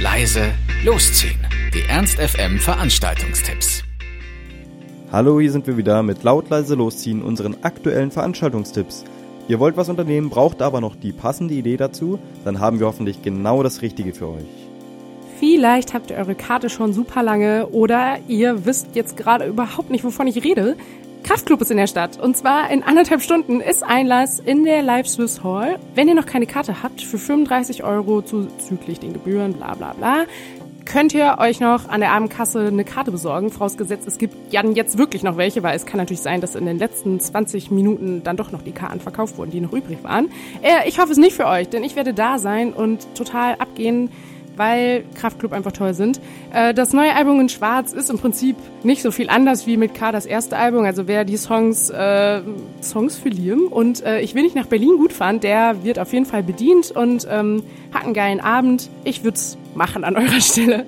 leise, losziehen. Die Ernst FM Veranstaltungstipps. Hallo, hier sind wir wieder mit laut leise losziehen unseren aktuellen Veranstaltungstipps. Ihr wollt was unternehmen, braucht aber noch die passende Idee dazu, dann haben wir hoffentlich genau das Richtige für euch. Vielleicht habt ihr eure Karte schon super lange oder ihr wisst jetzt gerade überhaupt nicht, wovon ich rede. Kraftclub ist in der Stadt. Und zwar in anderthalb Stunden ist Einlass in der Live Swiss Hall. Wenn ihr noch keine Karte habt, für 35 Euro zuzüglich den Gebühren, bla bla bla, könnt ihr euch noch an der Abendkasse eine Karte besorgen. Vorausgesetzt, es gibt ja jetzt wirklich noch welche, weil es kann natürlich sein, dass in den letzten 20 Minuten dann doch noch die Karten verkauft wurden, die noch übrig waren. Äh, ich hoffe es nicht für euch, denn ich werde da sein und total abgehen weil Kraftklub einfach toll sind. Äh, das neue Album in Schwarz ist im Prinzip nicht so viel anders wie mit K das erste Album. Also wer die Songs äh, Songs für Liam und äh, ich will nicht nach Berlin gut fand, der wird auf jeden Fall bedient und ähm, hat einen geilen Abend. Ich würde es machen an eurer Stelle.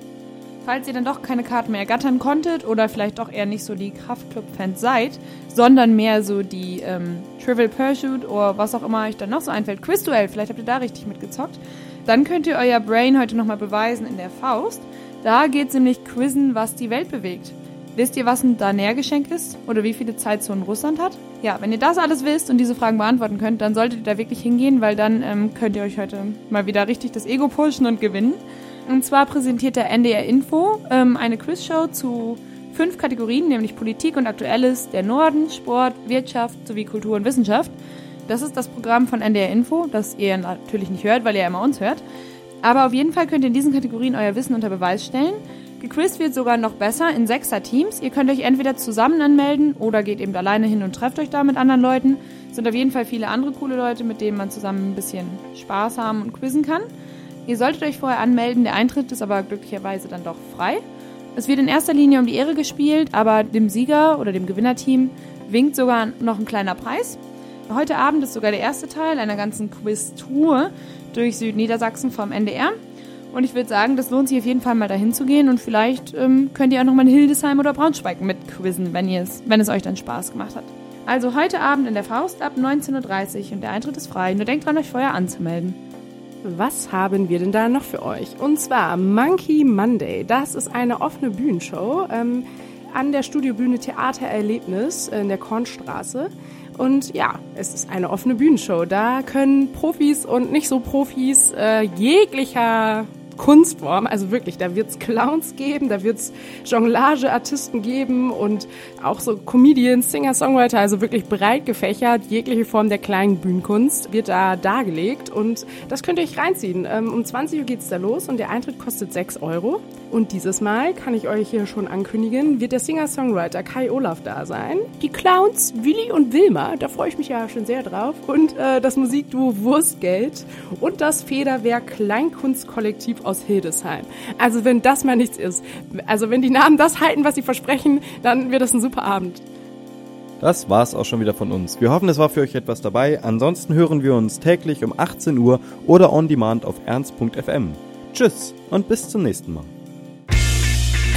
Falls ihr dann doch keine Karten mehr ergattern konntet oder vielleicht doch eher nicht so die Kraftclub-Fans seid, sondern mehr so die ähm, Trivial Pursuit oder was auch immer euch dann noch so einfällt, Quizduell, vielleicht habt ihr da richtig mitgezockt, dann könnt ihr euer Brain heute nochmal beweisen in der Faust. Da geht es nämlich quizzen, was die Welt bewegt. Wisst ihr, was ein Daner-Geschenk ist? Oder wie viele Zeitzonen Russland hat? Ja, wenn ihr das alles wisst und diese Fragen beantworten könnt, dann solltet ihr da wirklich hingehen, weil dann ähm, könnt ihr euch heute mal wieder richtig das Ego pushen und gewinnen. Und zwar präsentiert der NDR Info ähm, eine Quizshow zu fünf Kategorien, nämlich Politik und Aktuelles, der Norden, Sport, Wirtschaft sowie Kultur und Wissenschaft. Das ist das Programm von NDR Info, das ihr natürlich nicht hört, weil ihr immer uns hört. Aber auf jeden Fall könnt ihr in diesen Kategorien euer Wissen unter Beweis stellen. Gequizt wird sogar noch besser in Sechser-Teams. Ihr könnt euch entweder zusammen anmelden oder geht eben alleine hin und trefft euch da mit anderen Leuten. Es sind auf jeden Fall viele andere coole Leute, mit denen man zusammen ein bisschen Spaß haben und quizzen kann. Ihr solltet euch vorher anmelden, der Eintritt ist aber glücklicherweise dann doch frei. Es wird in erster Linie um die Ehre gespielt, aber dem Sieger oder dem Gewinnerteam winkt sogar noch ein kleiner Preis. Heute Abend ist sogar der erste Teil einer ganzen Quiz-Tour durch Südniedersachsen vom NDR. Und ich würde sagen, das lohnt sich auf jeden Fall mal dahin zu gehen und vielleicht ähm, könnt ihr auch nochmal in Hildesheim oder Braunschweig mitquizzen, wenn, wenn es euch dann Spaß gemacht hat. Also heute Abend in der Faust ab 19.30 Uhr und der Eintritt ist frei. Nur denkt dran, euch vorher anzumelden. Was haben wir denn da noch für euch? Und zwar Monkey Monday. Das ist eine offene Bühnenshow ähm, an der Studiobühne Theatererlebnis in der Kornstraße. Und ja, es ist eine offene Bühnenshow. Da können Profis und nicht so Profis äh, jeglicher Kunstform. Also wirklich, da wird's Clowns geben, da wird's Jonglageartisten geben und auch so Comedians, Singer, Songwriter, also wirklich breit gefächert. Jegliche Form der kleinen Bühnenkunst wird da dargelegt und das könnt ihr euch reinziehen. Ähm, um 20 Uhr geht's da los und der Eintritt kostet 6 Euro. Und dieses Mal, kann ich euch hier schon ankündigen, wird der Singer-Songwriter Kai Olaf da sein. Die Clowns Willi und Wilma, da freue ich mich ja schon sehr drauf. Und äh, das Musikduo Wurstgeld und das Federwerk Kleinkunstkollektiv aus Hildesheim. Also wenn das mal nichts ist, also wenn die Namen das halten, was sie versprechen, dann wird das ein super Abend. Das war's auch schon wieder von uns. Wir hoffen, es war für euch etwas dabei. Ansonsten hören wir uns täglich um 18 Uhr oder on demand auf ernst.fm. Tschüss und bis zum nächsten Mal.